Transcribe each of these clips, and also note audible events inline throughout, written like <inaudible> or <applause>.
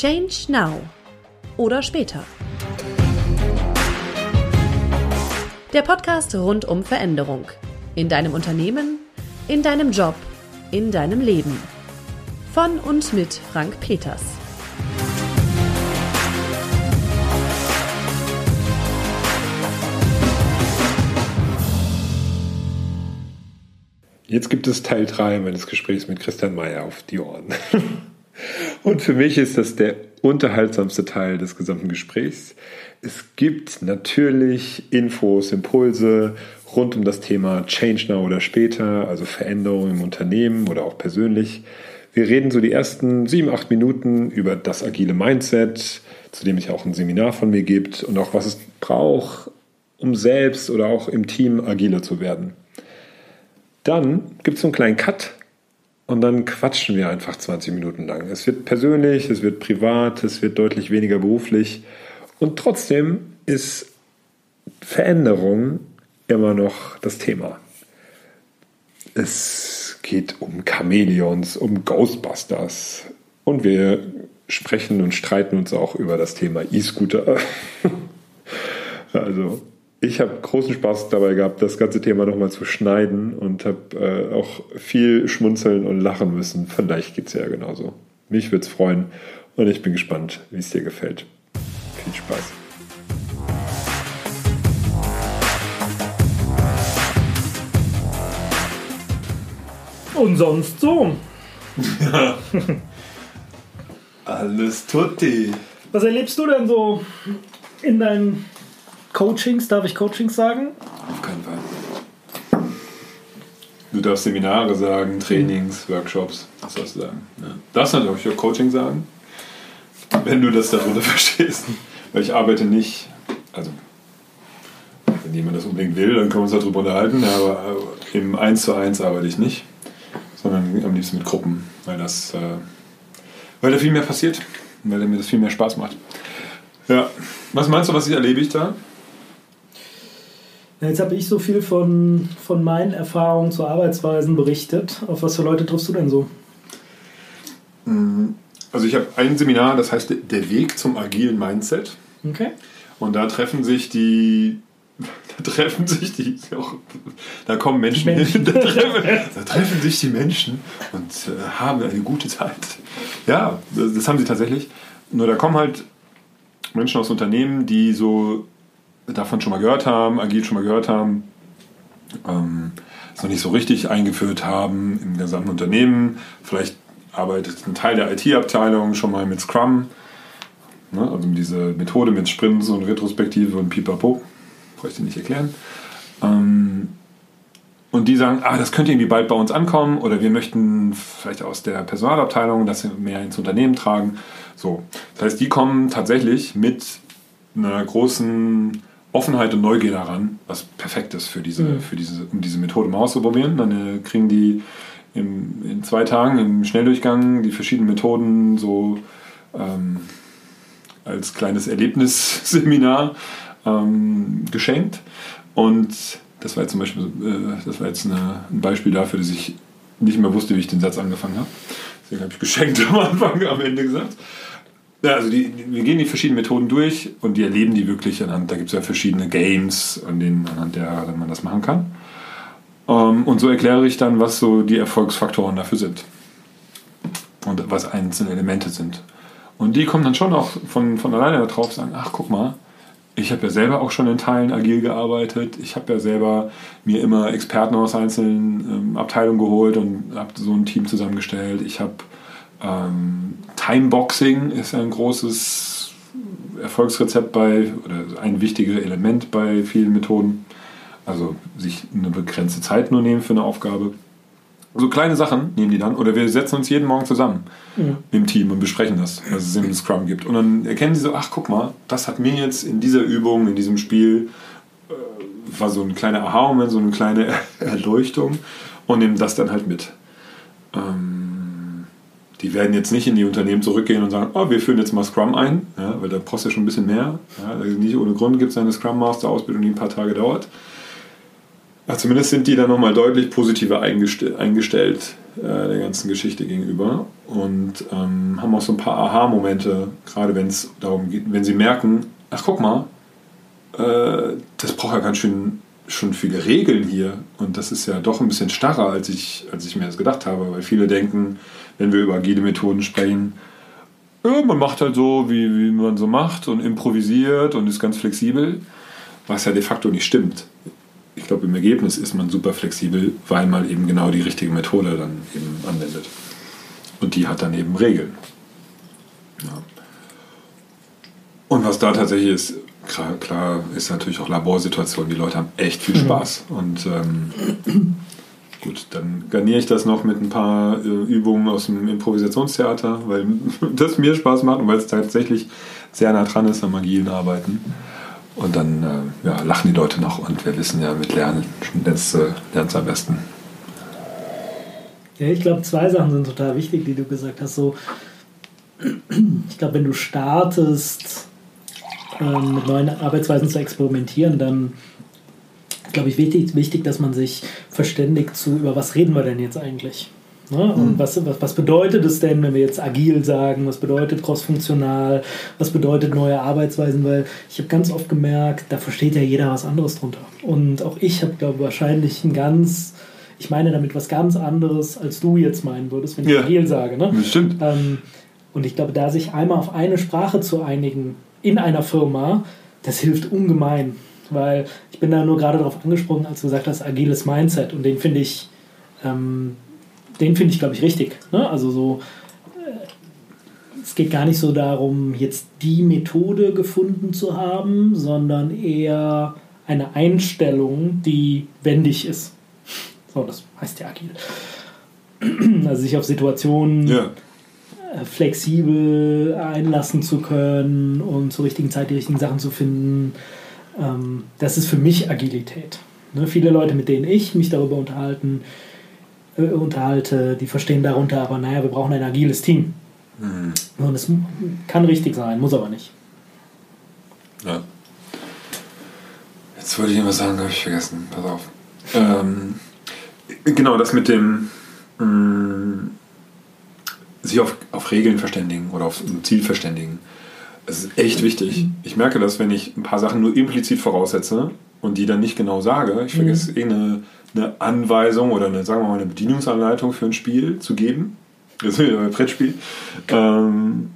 Change Now oder später. Der Podcast rund um Veränderung. In deinem Unternehmen, in deinem Job, in deinem Leben. Von und mit Frank Peters. Jetzt gibt es Teil 3 meines Gesprächs mit Christian Mayer auf die Ohren. <laughs> Und für mich ist das der unterhaltsamste Teil des gesamten Gesprächs. Es gibt natürlich Infos, Impulse rund um das Thema Change Now oder später, also Veränderungen im Unternehmen oder auch persönlich. Wir reden so die ersten sieben, acht Minuten über das agile Mindset, zu dem es auch ein Seminar von mir gibt und auch was es braucht, um selbst oder auch im Team agiler zu werden. Dann gibt es so einen kleinen Cut und dann quatschen wir einfach 20 Minuten lang. Es wird persönlich, es wird privat, es wird deutlich weniger beruflich und trotzdem ist Veränderung immer noch das Thema. Es geht um Chamäleons, um Ghostbusters und wir sprechen und streiten uns auch über das Thema E-Scooter. <laughs> also ich habe großen Spaß dabei gehabt, das ganze Thema nochmal zu schneiden und habe äh, auch viel schmunzeln und lachen müssen. Vielleicht geht es ja genauso. Mich würde es freuen und ich bin gespannt, wie es dir gefällt. Viel Spaß. Und sonst so. <laughs> Alles tutti. Was erlebst du denn so in deinen Coachings, darf ich Coachings sagen? Auf keinen Fall. Du darfst Seminare sagen, Trainings, Workshops, was sollst du sagen? Ja. Darfst natürlich auch Coaching sagen, wenn du das darunter <laughs> verstehst. Weil ich arbeite nicht, also wenn jemand das unbedingt will, dann können wir uns darüber unterhalten, aber im 1 zu 1 arbeite ich nicht, sondern am liebsten mit Gruppen, weil das, äh, weil da viel mehr passiert weil mir das viel mehr Spaß macht. Ja, was meinst du, was ich erlebe ich da? Jetzt habe ich so viel von, von meinen Erfahrungen zu Arbeitsweisen berichtet. Auf was für Leute triffst du denn so? Mhm. Also ich habe ein Seminar, das heißt Der Weg zum agilen Mindset. Okay. Und da treffen sich die, <laughs> da treffen sich die, da kommen Menschen, Menschen. hin, <laughs> da treffen, da treffen, sich die Menschen und äh, haben eine gute Zeit. Ja, das, das haben sie tatsächlich. Nur da kommen halt Menschen aus Unternehmen, die so davon schon mal gehört haben, agil schon mal gehört haben, ähm, es noch nicht so richtig eingeführt haben im gesamten Unternehmen. Vielleicht arbeitet ein Teil der IT-Abteilung schon mal mit Scrum, ne? also diese Methode mit Sprints und Retrospektive und Pipapo, brauche ich nicht erklären. Ähm, und die sagen, ah, das könnte irgendwie bald bei uns ankommen oder wir möchten vielleicht aus der Personalabteilung das mehr ins Unternehmen tragen. So, das heißt, die kommen tatsächlich mit einer großen Offenheit und Neugier daran, was perfekt ist für diese, mhm. für diese, um diese Methode mal auszuprobieren. Dann äh, kriegen die im, in zwei Tagen im Schnelldurchgang die verschiedenen Methoden so ähm, als kleines Erlebnisseminar ähm, geschenkt. Und das war jetzt zum Beispiel, äh, das war jetzt eine, ein Beispiel dafür, dass ich nicht mehr wusste, wie ich den Satz angefangen habe. Deswegen habe ich geschenkt <laughs> am Anfang, am Ende gesagt. Ja, also die, wir gehen die verschiedenen Methoden durch und die erleben die wirklich anhand, da gibt es ja verschiedene Games, an denen, anhand der man das machen kann. Ähm, und so erkläre ich dann, was so die Erfolgsfaktoren dafür sind. Und was einzelne Elemente sind. Und die kommen dann schon auch von, von alleine darauf, sagen, ach guck mal, ich habe ja selber auch schon in Teilen agil gearbeitet. Ich habe ja selber mir immer Experten aus einzelnen ähm, Abteilungen geholt und habe so ein Team zusammengestellt. Ich habe ähm, Timeboxing ist ein großes Erfolgsrezept bei, oder ein wichtiges Element bei vielen Methoden. Also sich eine begrenzte Zeit nur nehmen für eine Aufgabe. So kleine Sachen nehmen die dann. Oder wir setzen uns jeden Morgen zusammen ja. im Team und besprechen das, was es im Scrum gibt. Und dann erkennen sie so, ach guck mal, das hat mir jetzt in dieser Übung, in diesem Spiel, äh, war so ein kleiner Aha-Moment, so eine kleine <laughs> Erleuchtung und nehmen das dann halt mit. Ähm, die werden jetzt nicht in die Unternehmen zurückgehen und sagen, oh, wir führen jetzt mal Scrum ein, ja, weil da brauchst du ja schon ein bisschen mehr. Ja, nicht ohne Grund gibt es eine Scrum Master Ausbildung, die ein paar Tage dauert. Aber zumindest sind die dann nochmal deutlich positiver eingestellt äh, der ganzen Geschichte gegenüber und ähm, haben auch so ein paar Aha-Momente, gerade wenn es darum geht, wenn sie merken, ach guck mal, äh, das braucht ja ganz schön schon viele Regeln hier und das ist ja doch ein bisschen starrer, als ich, als ich mir das gedacht habe, weil viele denken, wenn wir über agile Methoden sprechen, ja, man macht halt so, wie, wie man so macht und improvisiert und ist ganz flexibel, was ja de facto nicht stimmt. Ich glaube, im Ergebnis ist man super flexibel, weil man eben genau die richtige Methode dann eben anwendet. Und die hat dann eben Regeln. Ja. Und was da tatsächlich ist, klar, klar, ist natürlich auch Laborsituation. Die Leute haben echt viel Spaß. Und ähm, gut, dann garniere ich das noch mit ein paar äh, Übungen aus dem Improvisationstheater, weil <laughs> das mir Spaß macht und weil es tatsächlich sehr nah dran ist am agilen Arbeiten. Und dann äh, ja, lachen die Leute noch und wir wissen ja, mit Lernen lernst du äh, am besten. Ja, ich glaube, zwei Sachen sind total wichtig, die du gesagt hast. So, <clears throat> ich glaube, wenn du startest, ähm, mit neuen Arbeitsweisen zu experimentieren, dann glaube ich wichtig, wichtig, dass man sich verständigt zu, über was reden wir denn jetzt eigentlich? Ne? Und mhm. was, was, was bedeutet es denn, wenn wir jetzt agil sagen? Was bedeutet crossfunktional? Was bedeutet neue Arbeitsweisen? Weil ich habe ganz oft gemerkt, da versteht ja jeder was anderes drunter. Und auch ich habe, glaube ich, wahrscheinlich ein ganz, ich meine damit was ganz anderes, als du jetzt meinen würdest, wenn ich ja. agil sage. Ne? Stimmt. Ähm, und ich glaube, da sich einmal auf eine Sprache zu einigen in einer Firma, das hilft ungemein. Weil ich bin da nur gerade darauf angesprochen, als du gesagt hast, agiles Mindset. Und den finde ich, ähm, den finde ich, glaube ich, richtig. Ne? Also so, äh, es geht gar nicht so darum, jetzt die Methode gefunden zu haben, sondern eher eine Einstellung, die wendig ist. So, das heißt ja agil. <clears throat> Also sich auf Situationen ja. Äh, flexibel einlassen zu können und zur richtigen Zeit die richtigen Sachen zu finden. Ähm, das ist für mich Agilität. Ne, viele Leute, mit denen ich mich darüber unterhalten, äh, unterhalte, die verstehen darunter aber, naja, wir brauchen ein agiles Team. Mhm. Und es kann richtig sein, muss aber nicht. Ja. Jetzt wollte ich irgendwas sagen, habe ich vergessen. Pass auf. Ähm, genau, das mit dem mh, mm, sich auf, auf Regeln verständigen oder auf ein Ziel verständigen. Es ist echt wichtig. Ich merke das, wenn ich ein paar Sachen nur implizit voraussetze und die dann nicht genau sage. Ich vergesse mhm. eh eine, eine Anweisung oder eine, sagen wir mal, eine Bedienungsanleitung für ein Spiel zu geben. Das ist ein Brettspiel. Ähm,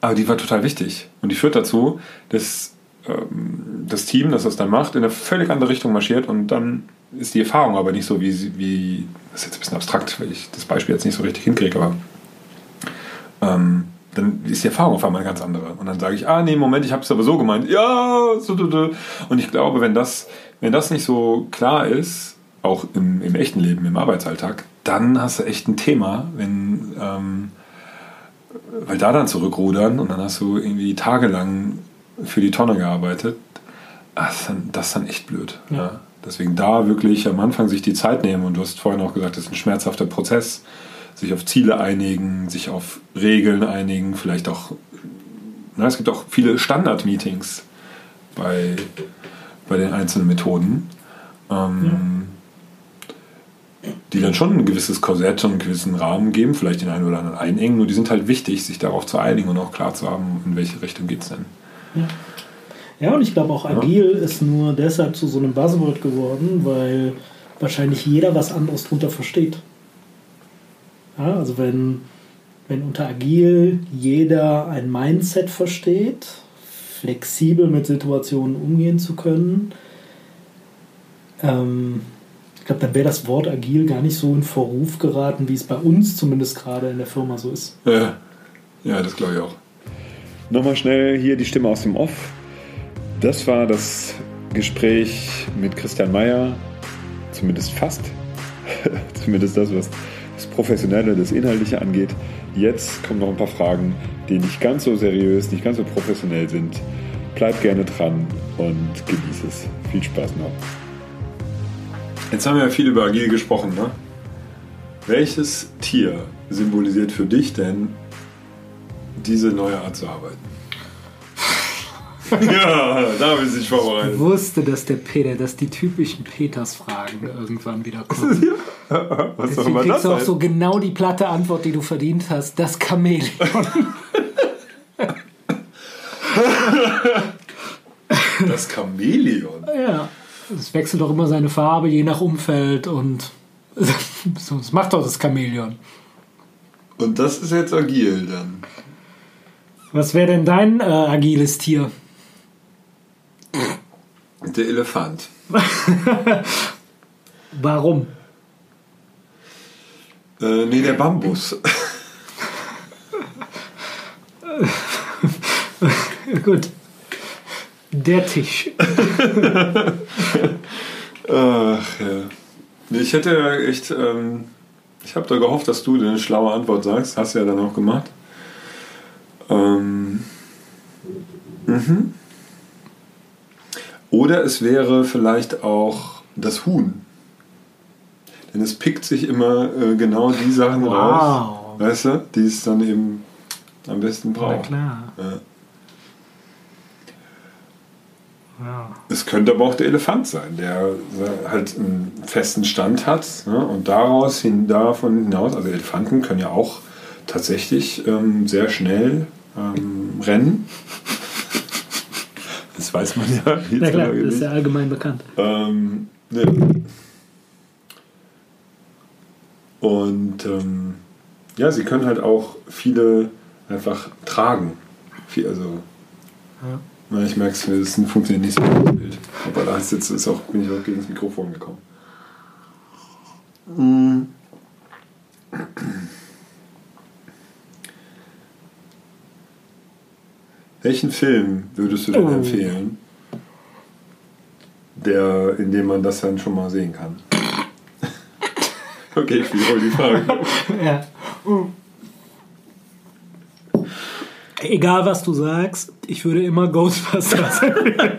aber die war total wichtig. Und die führt dazu, dass ähm, das Team, das das dann macht, in eine völlig andere Richtung marschiert und dann ist die Erfahrung aber nicht so wie, wie das ist jetzt ein bisschen abstrakt, weil ich das Beispiel jetzt nicht so richtig hinkriege, aber ähm, dann ist die Erfahrung auf einmal eine ganz andere. Und dann sage ich, ah nee, Moment, ich habe es aber so gemeint. Ja, so, so, so. und ich glaube, wenn das, wenn das nicht so klar ist, auch im, im echten Leben, im Arbeitsalltag, dann hast du echt ein Thema, wenn, ähm, weil da dann zurückrudern und dann hast du irgendwie tagelang für die Tonne gearbeitet, das ist dann, das ist dann echt blöd. Ja. Ja. Deswegen da wirklich am Anfang sich die Zeit nehmen und du hast vorhin auch gesagt, das ist ein schmerzhafter Prozess sich auf Ziele einigen, sich auf Regeln einigen, vielleicht auch, na, es gibt auch viele Standard-Meetings bei, bei den einzelnen Methoden, ähm, ja. die dann schon ein gewisses Korsett und einen gewissen Rahmen geben, vielleicht den einen oder anderen einengen, nur die sind halt wichtig, sich darauf zu einigen und auch klar zu haben, in welche Richtung geht es denn. Ja. Ja, und ich glaube auch agil ja. ist nur deshalb zu so einem Buzzword geworden, weil wahrscheinlich jeder was anderes drunter versteht. Ja, also wenn, wenn unter agil jeder ein Mindset versteht, flexibel mit Situationen umgehen zu können, ähm, ich glaube, dann wäre das Wort agil gar nicht so in Verruf geraten, wie es bei uns zumindest gerade in der Firma so ist. Ja, ja das glaube ich auch. Nochmal schnell hier die Stimme aus dem Off. Das war das Gespräch mit Christian Mayer, zumindest fast. <laughs> zumindest das, was Professionelle, das Inhaltliche angeht. Jetzt kommen noch ein paar Fragen, die nicht ganz so seriös, nicht ganz so professionell sind. Bleib gerne dran und genieße es. Viel Spaß noch. Jetzt haben wir ja viel über Agil gesprochen. Ne? Welches Tier symbolisiert für dich denn diese neue Art zu arbeiten? <laughs> Ja, da habe ich sich Ich vorbereitet. wusste, dass der Peter, dass die typischen Peters-Fragen irgendwann wieder kommen. <laughs> Was soll Deswegen kriegst das du auch sein? so genau die platte Antwort, die du verdient hast. Das Chamäleon. <laughs> Das Chamäleon. ja. Es wechselt doch immer seine Farbe, je nach Umfeld und so, das macht doch das Chamäleon. Und das ist jetzt agil dann. Was wäre denn dein äh, agiles Tier? Der Elefant. <laughs> Warum? Äh, nee, der Bambus. <laughs> Gut. Der Tisch. <laughs> Ach ja. Ich hätte ja echt, ähm, ich habe da gehofft, dass du eine schlaue Antwort sagst. Hast du ja dann auch gemacht. Ähm, mhm. Oder es wäre vielleicht auch das Huhn. Denn es pickt sich immer äh, genau die Sachen Wow. raus, weißt du, die es dann eben am besten Na braucht. klar. Ja. Ja. Es könnte aber auch der Elefant sein, der halt einen festen Stand hat ne? und daraus hin, davon hinaus, also Elefanten können ja auch tatsächlich ähm, sehr schnell ähm, rennen. Das weiß man ja. Na klar, das ist ja allgemein bekannt. Ähm, ne. Und ähm, ja, sie können halt auch viele einfach tragen. Viel, also, Ja. na, ich merke es, das funktioniert nicht so gut das Bild. Aber da ist jetzt ist auch, bin ich auch gegen das Mikrofon gekommen. Mm. Welchen Film würdest du denn Oh. empfehlen, der, in dem man das dann schon mal sehen kann? <laughs> okay, ich wiederhole die Frage. <laughs> Ja. Egal was du sagst, ich würde immer Ghostbusters <laughs> empfehlen.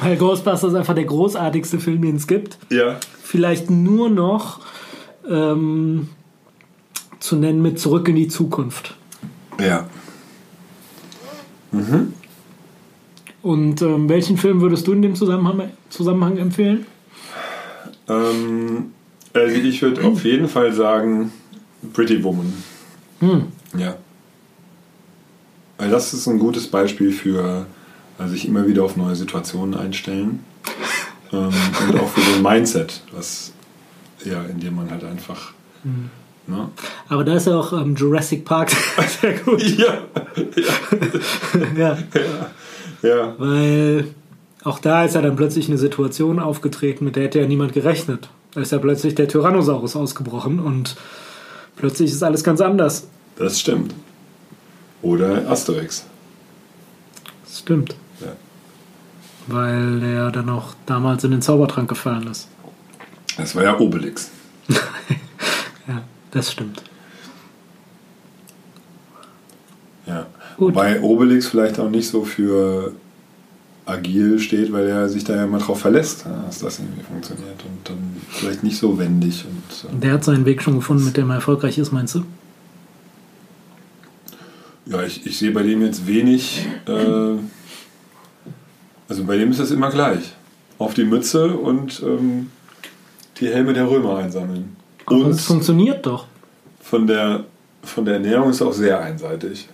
Weil Ghostbusters ist einfach der großartigste Film, den es gibt. Ja, Vielleicht nur noch ähm, zu nennen mit Zurück in die Zukunft. Ja. Und ähm, welchen Film würdest du in dem Zusammenhang, Zusammenhang empfehlen? Ähm, also ich würde auf jeden Fall sagen Pretty Woman. Hm. Ja. Weil das ist ein gutes Beispiel für also sich immer wieder auf neue Situationen einstellen. ähm, und auch für so ein Mindset, was ja, in dem man halt einfach. Ne? Aber da ist ja auch ähm, Jurassic Park <laughs> sehr gut. <laughs> <laughs> Ja, ja, ja. weil auch da ist ja dann plötzlich eine Situation aufgetreten, mit der hätte ja niemand gerechnet. Da ist ja plötzlich der Tyrannosaurus ausgebrochen und plötzlich ist alles ganz anders. Das stimmt. Oder Asterix. Das stimmt. Ja. Weil der dann auch damals in den Zaubertrank gefallen ist. Das war ja Obelix. Das stimmt. Ja. Gut. Wobei Obelix vielleicht auch nicht so für agil steht, weil er sich da ja mal drauf verlässt, ja, dass das irgendwie funktioniert und dann vielleicht nicht so wendig und äh, Der hat seinen Weg schon gefunden, mit dem er erfolgreich ist, meinst du? ja, ich, ich sehe bei dem jetzt wenig, äh, also bei dem ist das immer gleich. Auf die Mütze und ähm, die Helme der Römer einsammeln. Und es funktioniert doch. von der, von der Ernährung ist auch sehr einseitig.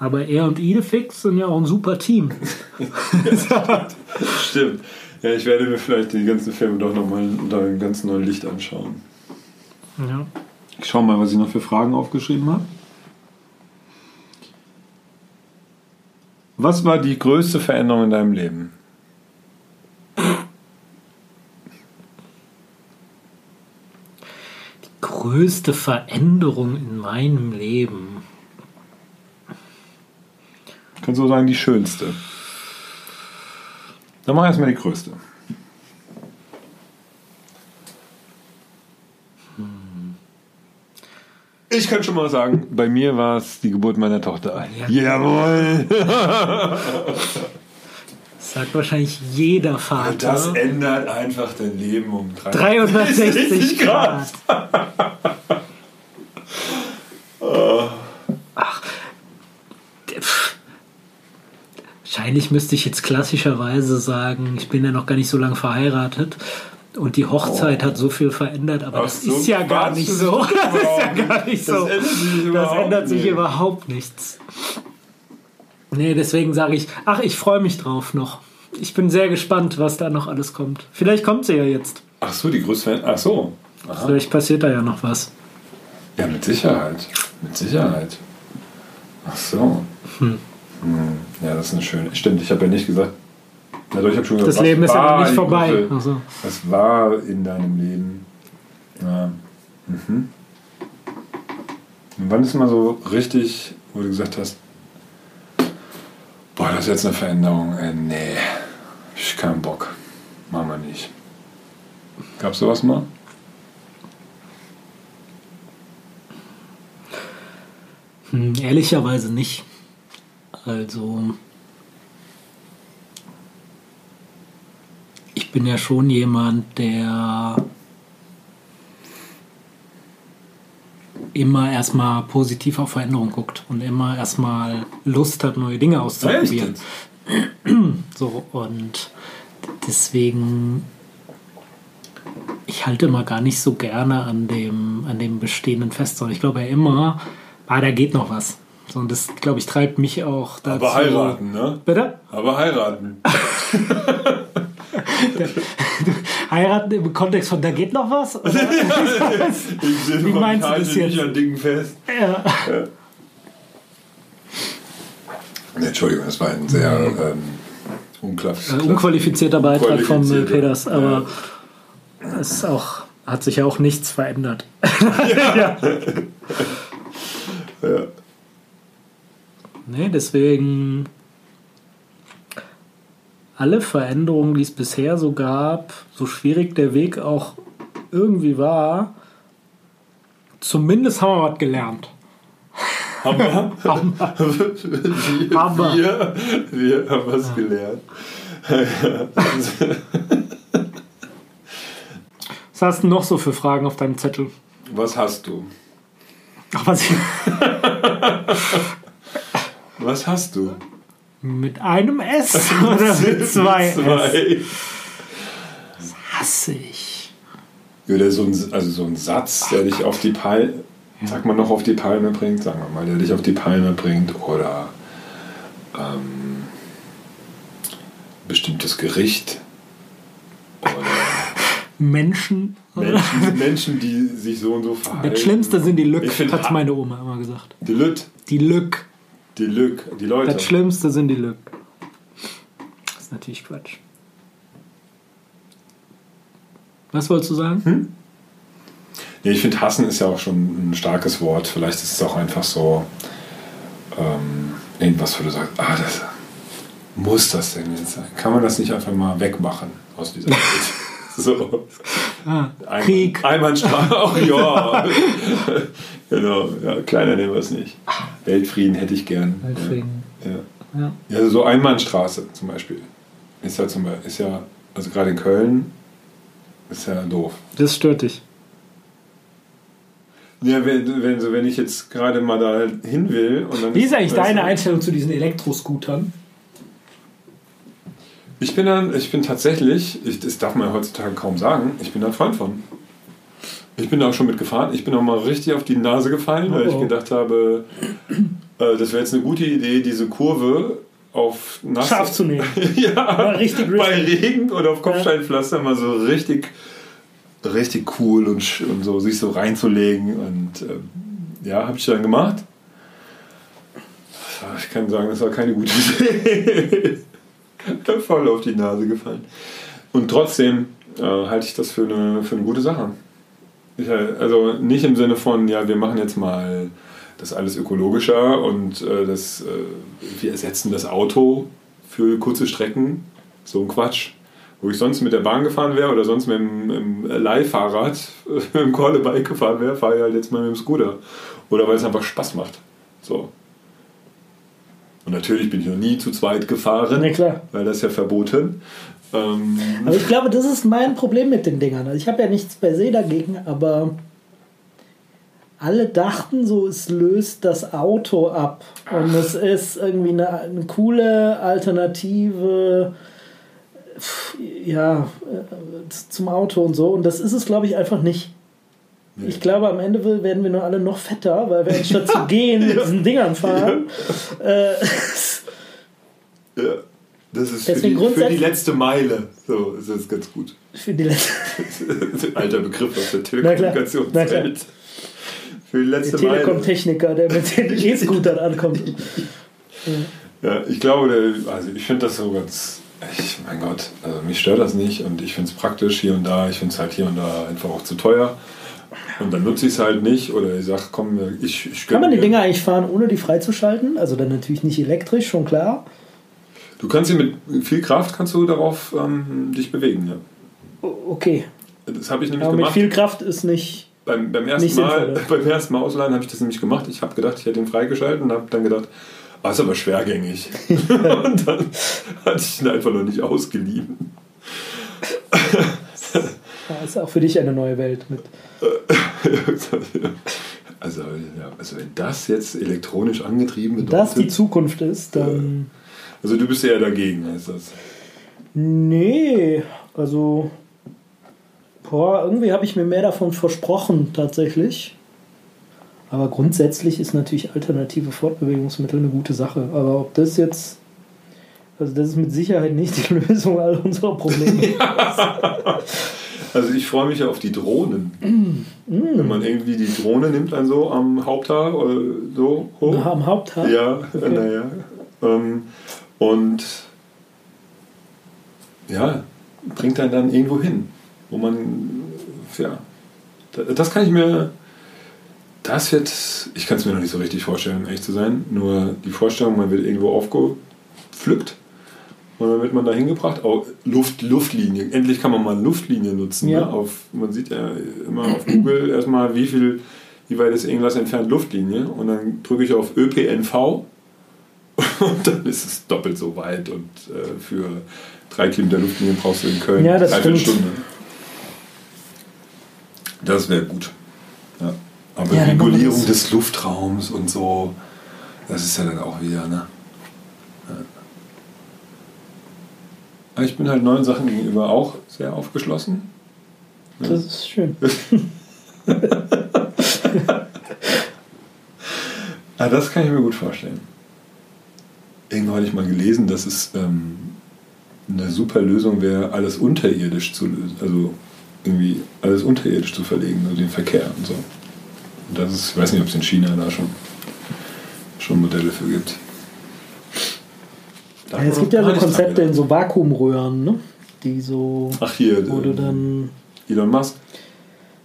Aber er und Idefix sind ja auch ein super Team. <laughs> Stimmt. Ja, ich werde mir vielleicht die ganzen Filme doch nochmal unter einem ganz neuen Licht anschauen. Ja. Ich schau mal, was ich noch für Fragen aufgeschrieben habe. Was war die größte Veränderung in deinem Leben? Größte Veränderung in meinem Leben. Kannst du sagen, die schönste? Dann mach erstmal die größte. Ich kann schon mal sagen, bei mir war es die Geburt meiner Tochter. Ja. Jawohl! Das sagt wahrscheinlich jeder Das Vater. ändert einfach dein Leben um 360 <laughs> Grad. Oh. Ach eigentlich müsste ich jetzt klassischerweise sagen, ich bin ja noch gar nicht so lange verheiratet. Und die Hochzeit hat so viel verändert, aber Ach, das so ist ja gar nicht das so. <laughs> Das ist ja gar nicht Das so. ändert sich Das überhaupt ändert sich nicht. überhaupt nichts. Nee, deswegen sage ich, ach, ich freue mich drauf noch. Ich bin sehr gespannt, was da noch alles kommt. Vielleicht kommt sie ja jetzt. Ach so, die größte Ach so. Aha. Vielleicht passiert da ja noch was. Ja, mit Sicherheit. Mit Sicherheit. Ach so. Hm. Hm. Ja, das ist eine schöne. Stimmt, ich habe ja nicht gesagt. Doch, ich habe schon gesagt, Das Leben ist ja noch nicht vorbei. Also, Was war in deinem Leben? Ja. Mhm. Und wann ist mal so richtig, wo du gesagt hast, boah, das ist jetzt eine Veränderung, ey, nee, ich keinen Bock, machen wir nicht. Gab's sowas mal? hm, ehrlicherweise nicht. Also, ich bin ja schon jemand, der immer erstmal positiv auf Veränderung guckt und immer erstmal Lust hat, neue Dinge auszuprobieren. So, und deswegen, ich halte immer gar nicht so gerne an dem, an dem Bestehenden fest, sondern ich glaube ja immer, ah, da geht noch was. So, und das, glaube ich, treibt mich auch dazu. Aber heiraten, ne? Bitte? Aber heiraten. <laughs> Heiraten im Kontext von da geht noch was? <laughs> Oder? <laughs> Ich Wie meinst du das nicht jetzt? an Dingen fest. ja. Nee, Entschuldigung, das war ein sehr ähm, unklar. Äh, unqualifizierter Beitrag von äh, Peters, aber es ist auch, hat sich ja auch nichts verändert. ja. Ja. Nee, deswegen alle Veränderungen, die es bisher so gab, so schwierig der Weg auch irgendwie war, zumindest haben wir was gelernt. Haben wir? <laughs> Haben wir. Haben wir. wir, haben was gelernt. Was hast du noch so für Fragen auf deinem Zettel? Was hast du? Ach, was ich, <laughs> Was hast du? mit einem S <laughs> oder mit zwei S? Zwei. Hasse ich. Oder so ein, also so ein Satz, der dich auf die Palme, sag mal noch auf die Palme bringt, sagen wir mal, der dich auf die Palme bringt oder ähm, bestimmtes Gericht oder <laughs> Menschen. Menschen, <laughs> Menschen, die sich so und so verhalten. Das Schlimmste sind die Lück, hat ha- meine Oma immer gesagt. Die Lüt, Die Lück. Die Lück, die Leute. Das Schlimmste sind die Lück. Das ist natürlich Quatsch. Was wolltest du sagen? Ja, ich finde, hassen ist ja auch schon ein starkes Wort. Vielleicht ist es auch einfach so ähm, irgendwas, wo du sagst, ah, das muss das denn jetzt sein? Kann man das nicht einfach mal wegmachen aus dieser <laughs> Welt? so. Ah, Ein, Krieg. Einbahnstraße, auch <laughs> ja. <laughs> genau, ja, kleiner nehmen wir es nicht. Weltfrieden hätte ich gern. Weltfrieden. Ja. Ja. Ja, also so Einbahnstraße zum Beispiel. Ist ja zum Beispiel, ist ja, also gerade in Köln, ist ja doof. Das stört dich. Ja, wenn, wenn, wenn ich jetzt gerade mal da hin will und dann. Wie ist eigentlich deine Einstellung zu diesen Elektroscootern? Ich bin dann, ich bin tatsächlich, ich, das darf man ja heutzutage kaum sagen, ich bin ein Freund von. Ich bin da auch schon mitgefahren. Ich bin auch mal richtig auf die Nase gefallen, weil Oh, ich oh. gedacht habe, äh, das wäre jetzt eine gute Idee, diese Kurve auf nass. Scharf zu nehmen. <laughs> ja, richtig bei risky. Regen oder auf Kopfsteinpflaster mal so richtig, richtig cool und, und so sich so reinzulegen. Und ähm, ja, habe ich dann gemacht. Ich kann sagen, das war keine gute Idee. <laughs> Voll auf die Nase gefallen. Und trotzdem äh, halte ich das für eine, für eine gute Sache. Also nicht im Sinne von, ja, wir machen jetzt mal das alles ökologischer und äh, das, äh, wir ersetzen das Auto für kurze Strecken. So ein Quatsch. Wo ich sonst mit der Bahn gefahren wäre oder sonst mit dem, dem Leihfahrrad, mit dem Callebike gefahren wäre, fahre ich halt jetzt mal mit dem Scooter. Oder weil es einfach Spaß macht. So. Und natürlich bin ich noch nie zu zweit gefahren, Na klar. weil das ist ja verboten. Ähm, Aber ich glaube, das ist mein Problem mit den Dingern. Also ich habe ja nichts per se dagegen, aber alle dachten so, es löst das Auto ab. Und es ist irgendwie eine, eine coole Alternative ja, äh, zum Auto und so. Und das ist es, glaube ich, einfach nicht. Ich glaube, am Ende werden wir nur alle noch fetter, weil wir anstatt zu <laughs> gehen mit diesen Dingern fahren. Äh, Ja. Das ist für die, für die letzte Meile. So ist das ganz gut. für die letzte, <laughs> Alter Begriff aus der Telekommunikationswelt. Für die der letzte Meile. Telekom-Techniker, der mit den <laughs> E-Scootern ankommt. Ja, ich glaube, der, also ich finde das so ganz. Ich, mein Gott, also mich stört das nicht und ich finde es praktisch hier und da. Ich finde es halt hier und da einfach auch zu teuer. Und dann nutze ich es halt nicht oder ich sage, komm, ich, ich Kann man die Dinger eigentlich fahren, ohne die freizuschalten? Also dann natürlich nicht elektrisch, schon klar. Du kannst sie mit viel Kraft kannst du darauf ähm, dich bewegen. Ja. Okay. Das habe ich nämlich Aber mit gemacht. viel Kraft ist nicht. beim, beim, ersten nicht Mal, sinnvoll, <laughs> beim ersten Mal ausleihen habe ich das nämlich gemacht. Ich habe gedacht, ich hätte ihn freigeschaltet und habe dann gedacht, ah, ist aber schwergängig. <laughs> <laughs> und dann hatte ich ihn einfach noch nicht ausgeliehen. Ja, ist auch für dich eine neue Welt mit. <laughs> also, ja, also wenn das jetzt elektronisch angetrieben Wenn das die bedeutet, Zukunft ist, dann. also du bist ja dagegen, heißt das. Nee, also. Boah, irgendwie habe ich mir mehr davon versprochen, tatsächlich. Aber grundsätzlich ist natürlich alternative Fortbewegungsmittel eine gute Sache. Aber ob das jetzt. Also, das ist mit Sicherheit nicht die <laughs> Lösung all unserer Probleme. <laughs> Also ich freue mich ja auf die Drohnen. Mm. Wenn man irgendwie die Drohne nimmt dann so am Haupthaar oder so hoch. Na, Am Haupthaar? Ja, Okay. naja. Ähm, und ja, bringt einen dann irgendwo hin, wo man, ja, da- das kann ich mir, das wird, ich kann es mir noch nicht so richtig vorstellen, um ehrlich zu sein, nur die Vorstellung, man wird irgendwo aufgepflückt und dann wird man da hingebracht, auch Luft, Luftlinie, endlich kann man mal Luftlinie nutzen. Ja. Ne? Auf, man sieht ja immer auf Google <clears throat> erstmal, wie viel, wie weit ist irgendwas entfernt Luftlinie und dann drücke ich auf ÖPNV <laughs> und dann ist es doppelt so weit und äh, für drei Kilometer Luftlinie brauchst du in Köln Ja, das dreiviertel stimmt. Stunde. Das wäre gut. Ja. Aber Ja, Regulierung des Luftraums und so, das ist ja dann auch wieder, ne? Aber ich bin halt neuen Sachen gegenüber auch sehr aufgeschlossen. Das ist schön. <laughs> Ah, das kann ich mir gut vorstellen. Irgendwo hatte ich mal gelesen, dass es ähm, eine super Lösung wäre, alles unterirdisch zu lösen. Also irgendwie alles unterirdisch zu verlegen, also den Verkehr und so. Und das ist, ich weiß nicht, ob es in China da schon, schon Modelle für gibt. Ja, es gibt ja so Konzepte in so Vakuumröhren, ne? die so, Ach hier, wo du äh, dann, Elon Musk.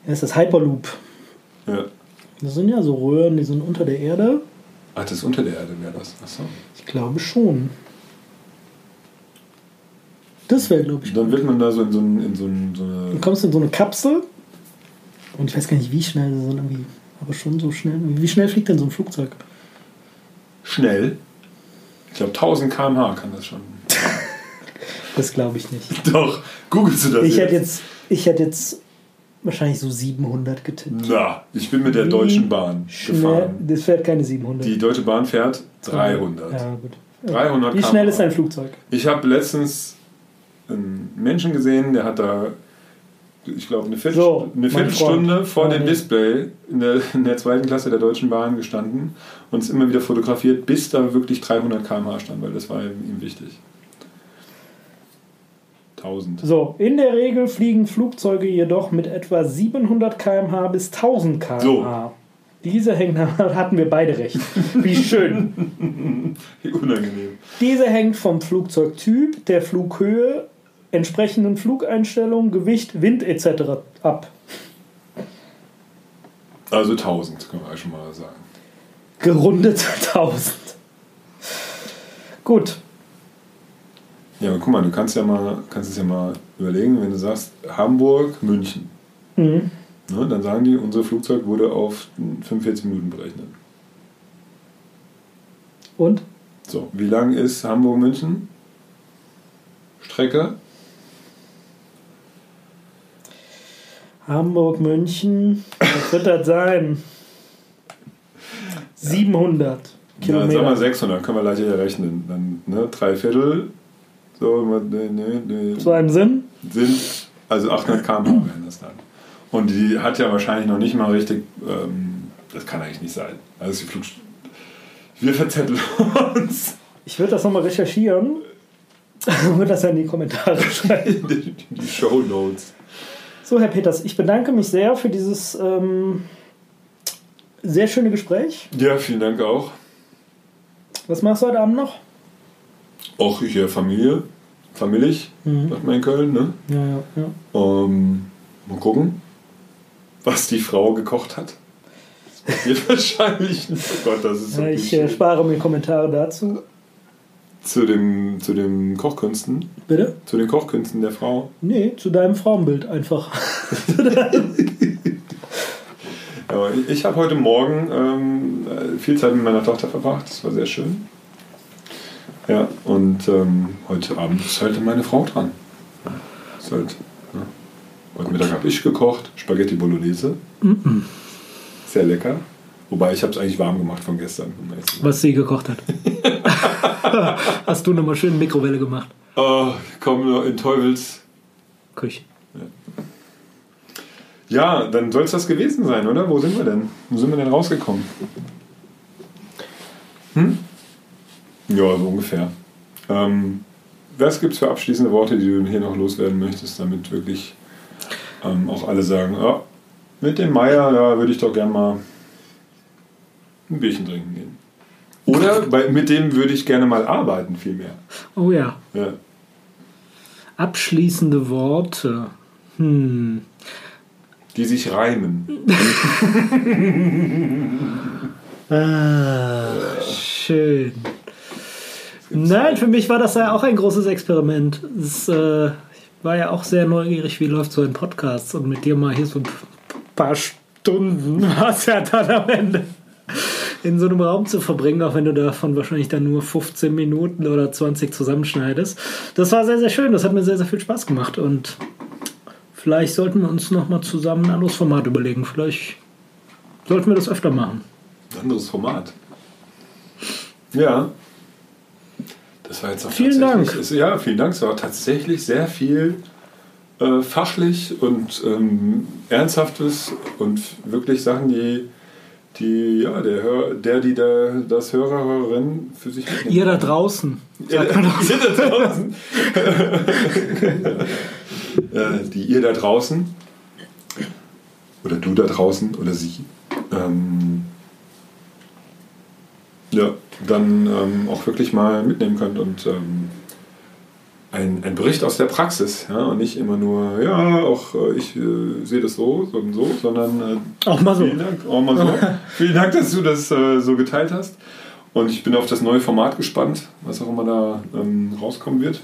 ja, ist das Hyperloop. Ja. Das sind ja so Röhren, die sind unter der Erde. Ach, das ist unter der Erde wäre das. Achso. Ich glaube schon. Das wäre, glaube ich. Dann wird man da so in so, ein, in so, ein, so Du eine. kommst in so eine Kapsel und ich weiß gar nicht, wie schnell sie sind, irgendwie, aber schon so schnell. Wie schnell fliegt denn so ein Flugzeug? Schnell. Ich glaube 1000 km/h kann das schon. <laughs> Das glaube ich nicht. <laughs> Doch, googelst du das Ich jetzt? hätte jetzt, ich hätte jetzt wahrscheinlich so 700 getippt. Na, ich bin mit der Deutschen Bahn Schnell, gefahren. das fährt keine 700. Die Deutsche Bahn fährt 300. Ja, gut. 300 Wie schnell ist ein Flugzeug? Ich habe letztens einen Menschen gesehen, der hat da, ich glaube, eine, Viertel, So, eine Viertelstunde vor dem. Display in der, <laughs> in der zweiten Klasse der Deutschen Bahn gestanden und es immer wieder fotografiert, bis da wirklich 300 km/h stand, weil das war ihm wichtig. 1000. So, in der Regel fliegen Flugzeuge jedoch mit etwa 700 km/h bis 1000 km/h. So. Diese hängt, <laughs> hatten wir beide recht. Wie schön. <laughs> Wie unangenehm. Diese hängt vom Flugzeugtyp, der Flughöhe, entsprechenden Flugeinstellungen, Gewicht, Wind etc. ab. Also 1000, kann man schon mal sagen. Gerundet <laughs> 1000. Gut. Ja, aber guck mal, du kannst ja mal, kannst es ja mal überlegen, wenn du sagst Hamburg, München. Mhm. Ne, dann sagen die, unser Flugzeug wurde auf 45 Minuten berechnet. Und? So, wie lang ist Hamburg-München? Strecke? Hamburg, München. Was wird das sein? 700 Ja, Kilometer. sag mal 600, können wir leicht hier rechnen. Dann, ne, drei Viertel, so, ne, ne, ne, Zu einem Sinn? sind, also 800 km/h wären das dann. Und die hat ja wahrscheinlich noch nicht mal richtig, ähm, das kann eigentlich nicht sein. Also die Flug, wir verzetteln uns Ich würde das nochmal recherchieren <laughs> und würde das dann in die Kommentare schreiben. in <laughs> die, die Show Notes. So, Herr Peters, ich bedanke mich sehr für dieses ähm, sehr schöne Gespräch. Ja, vielen Dank auch. Was machst du heute Abend noch? Auch hier Familie, familiig, sagt man in Köln, ne? Ja, ja, ja. Ähm, mal gucken, was die Frau gekocht hat. Das wird <laughs> wahrscheinlich. Oh Gott, das ist so ich äh, spare mir Kommentare dazu. Zu, dem, zu den Kochkünsten. Bitte? Zu den Kochkünsten der Frau. Nee, zu deinem Frauenbild einfach. <laughs> Ja, ich- habe heute Morgen ähm, äh, viel Zeit mit meiner Tochter verbracht. Das war sehr schön. Ja, und ähm, heute Abend ist halt meine Frau dran. Ist halt, ja. Heute Mittag habe ich gekocht, Spaghetti Bolognese. Sehr lecker. Wobei ich habe es eigentlich warm gemacht von gestern. Was sie gekocht hat. <laughs> <laughs> Hast du nochmal schön Mikrowelle gemacht? Oh, komm nur in Teufels. Küche. Ja, dann soll es das gewesen sein, oder? Wo sind wir denn? Wo sind wir denn rausgekommen? Hm? Ja, so ungefähr. Ähm, was gibt es für abschließende Worte, die du hier noch loswerden möchtest, damit wirklich ähm, auch alle sagen, ah, mit dem Meier, da würde ich doch gern mal ein Bierchen trinken gehen. Oder bei, mit dem würde ich gerne mal arbeiten, vielmehr. Oh ja. Ja. Abschließende Worte. Hm. Die sich reimen. <laughs> Ah, schön. Nein, für mich war das ja auch ein großes Experiment. Es, äh, ich war ja auch sehr neugierig, wie läuft so ein Podcast. Und mit dir mal hier so ein paar Stunden <laughs> war es ja dann am Ende in so einem Raum zu verbringen, auch wenn du davon wahrscheinlich dann nur 15 Minuten oder 20 zusammenschneidest. Das war sehr, sehr schön. Das hat mir sehr, sehr viel Spaß gemacht. Und vielleicht sollten wir uns nochmal zusammen ein anderes Format überlegen. Vielleicht sollten wir das öfter machen. anderes Format. Ja. Das war jetzt auch Vielen Dank. Ist, ja, vielen Dank. Es war tatsächlich sehr viel äh, fachlich und ähm, ernsthaftes und wirklich Sachen, die, die ja, der, Hör, der, die der, das Hörer, Hörerin für sich. Ihr da draußen. Ihr da, <laughs> ihr da draußen. <laughs> die ihr da draußen. Oder du da draußen oder sie. Ähm, ja, dann ähm, auch wirklich mal mitnehmen könnt und ähm, ein, ein Bericht aus der Praxis. Ja, und nicht immer nur, ja, auch äh, ich äh, sehe das so, so und so, sondern äh, Auch mal so. Vielen Dank, auch mal so. <laughs> Vielen Dank, dass du das äh, so geteilt hast. Und ich bin auf das neue Format gespannt, was auch immer da ähm, rauskommen wird.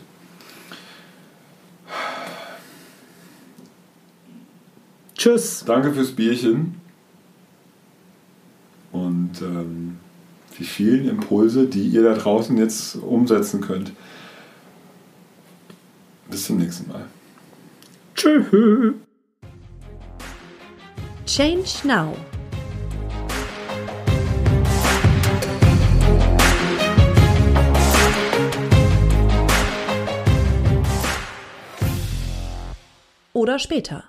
Tschüss. Danke fürs Bierchen und ähm, die vielen Impulse, die ihr da draußen jetzt umsetzen könnt. Bis zum nächsten Mal. Tschüss. Change Now. Oder später.